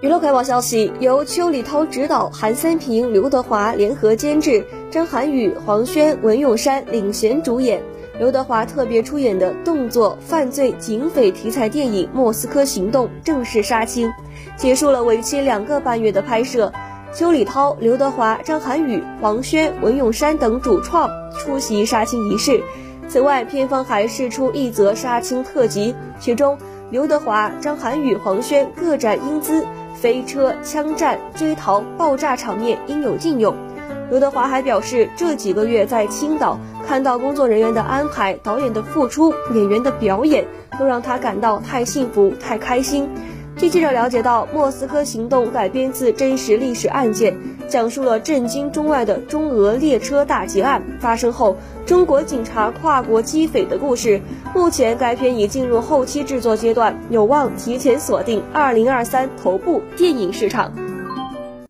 娱乐快报消息，由邱礼涛执导，韩三平、刘德华联合监制，张涵予、黄轩、文咏珊领衔主演，刘德华特别出演的动作犯罪警匪题材电影《莫斯科行动》正式杀青，结束了为期两个半月的拍摄。邱礼涛、刘德华、张涵予、黄轩、文咏珊等主创出席杀青仪式。此外，片方还释出一则杀青特辑，其中刘德华、张涵予、黄轩各展英姿，飞车、枪战、追逃、爆炸场面应有尽有。刘德华还表示，这几个月在青岛看到工作人员的安排、导演的付出、演员的表演，都让他感到太幸福、太开心。据记者了解到，《莫斯科行动》改编自真实历史案件，讲述了震惊中外的中俄列车大劫案发生后，中国警察跨国击匪的故事。目前，该片已进入后期制作阶段，有望提前锁定二零二三头部电影市场。